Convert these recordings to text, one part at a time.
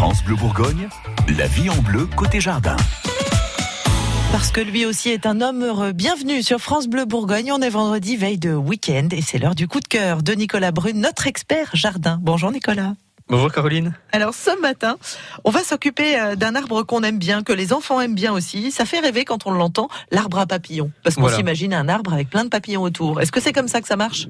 France Bleu Bourgogne, la vie en bleu côté jardin. Parce que lui aussi est un homme heureux. Bienvenue sur France Bleu Bourgogne. On est vendredi, veille de week-end, et c'est l'heure du coup de cœur de Nicolas Brune, notre expert jardin. Bonjour Nicolas. Bonjour Caroline. Alors ce matin, on va s'occuper euh, d'un arbre qu'on aime bien, que les enfants aiment bien aussi. Ça fait rêver quand on l'entend, l'arbre à papillons. Parce qu'on Voilà. s'imagine un arbre avec plein de papillons autour. Est-ce que c'est comme ça que ça marche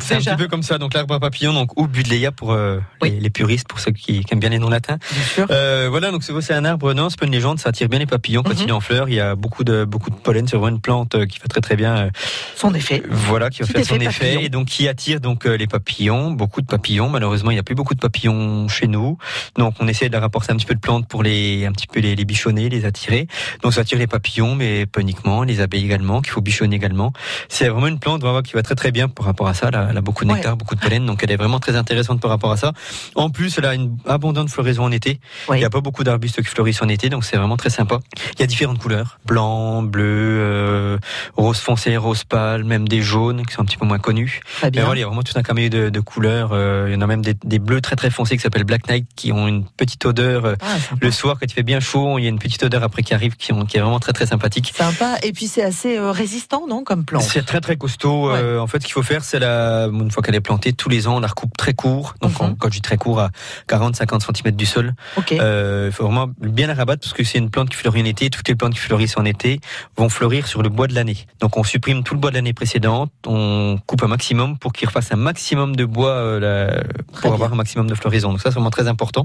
C'est un petit peu comme ça, donc l'arbre à papillon, donc ou Budleia pour euh, Oui. les, les puristes, pour ceux qui, qui aiment bien les noms latins. Bien sûr. Euh, voilà, donc c'est un arbre, non, c'est pas une légende, ça attire bien les papillons quand Mhm. il est en fleurs. Il y a beaucoup de beaucoup de pollen, c'est vraiment une plante qui fait très très bien. euh, Son effet. voilà, qui va faire son effet papillon. et donc qui attire donc les papillons, beaucoup de papillons. Malheureusement, il n'y a plus beaucoup de papillons chez nous, donc on essaie de leur apporter un petit peu de plantes pour les un petit peu les, les bichonner, les attirer. Donc ça attire les papillons, mais pas uniquement, les abeilles également, qu'il faut bichonner également. C'est vraiment une plante vraiment, qui va très très bien par rapport à ça. Elle a, elle a beaucoup de Ouais. nectar, beaucoup de pollen, donc elle est vraiment très intéressante par rapport à ça. En plus, elle a une abondante floraison en été. Il n'y a pas beaucoup d'arbustes qui fleurissent en été, donc c'est vraiment très sympa. Il y a différentes couleurs, blanc, bleu, euh, rose foncé, rose pâle, même des jaunes qui sont un petit peu moins connus. Mais voilà, il y a vraiment tout un caméo de, de couleurs. euh, il y en a même des, des bleus très très foncés qui s'appellent Black Knight, qui ont une petite odeur euh, Ah, le soir quand il fait bien chaud. Il y a une petite odeur après qui arrive, qui, ont- qui est vraiment très très sympathique. Sympa. Et puis c'est assez euh, résistant, non, comme plante? C'est très très costaud. euh, en fait, ce qu'il faut faire, c'est la une fois qu'elle est plantée, tous les ans, on la recoupe très court. Donc, Mhm. on- quand je dis très court, à 40-50 cm du sol. Euh, Il faut vraiment bien la rabattre parce que c'est une plante qui fleurit en été. Toutes les plantes qui fleurissent en été vont fleurir sur le bois de l'année. Donc on supprime tout le bois de l'année précédente, on coupe un maximum pour qu'il refasse un maximum de bois la- pour bien. avoir un maximum de floraison. Donc ça c'est vraiment très important.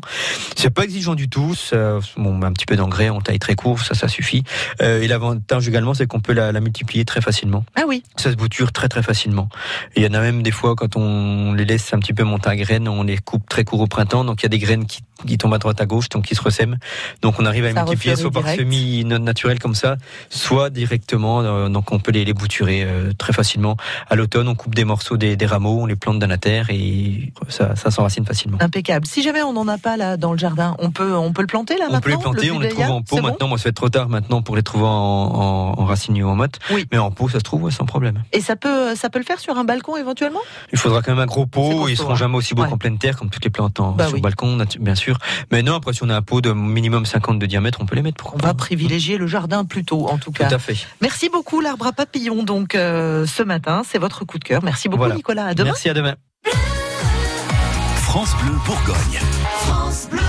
C'est pas exigeant du tout. Ça, bon, un petit peu d'engrais, on taille très court, ça ça suffit. Euh, et l'avantage également c'est qu'on peut la, la multiplier très facilement. Ah oui. Ça se bouture très très facilement. Et il y en a même des fois quand on les laisse un petit peu monter à graines, on les coupe très court au printemps, donc il y a des graines qui, qui tombent à droite à gauche, donc qui se ressèment. Donc on arrive à Ça multiplier soit par direct. semi non naturel comme ça, soit directement. euh, donc on peut les, les bouturer euh, très facilement. À l'automne, on coupe des morceaux des, des rameaux, on les plante dans la terre et ça, ça s'enracine facilement. Impeccable. Si jamais on n'en a pas là dans le jardin, on peut, on peut le planter là On maintenant peut les planter, le on les trouve en pot bon maintenant. Moi, ça fait trop tard maintenant pour les trouver en, en, en racines ou en motte. Oui. Mais en pot, ça se trouve ouais, sans problème. Et ça peut, ça peut le faire sur un balcon éventuellement? Il faudra quand même un gros pot. Ils seront hein. jamais aussi beaux Ouais. qu'en pleine terre, comme toutes les plantes en, Bah sur oui. balcon, bien sûr. Mais non, après, si on a un pot de minimum 50 de diamètre, on peut les mettre. On va privilégier le jardin plutôt, en tout Tout cas. à fait. Merci beaucoup, l'arbre à papillon. Donc, euh, ce matin, c'est votre coup de cœur. Merci beaucoup, Voilà. Nicolas. À demain. Merci, à demain. France Bleu Bourgogne. France Bleu.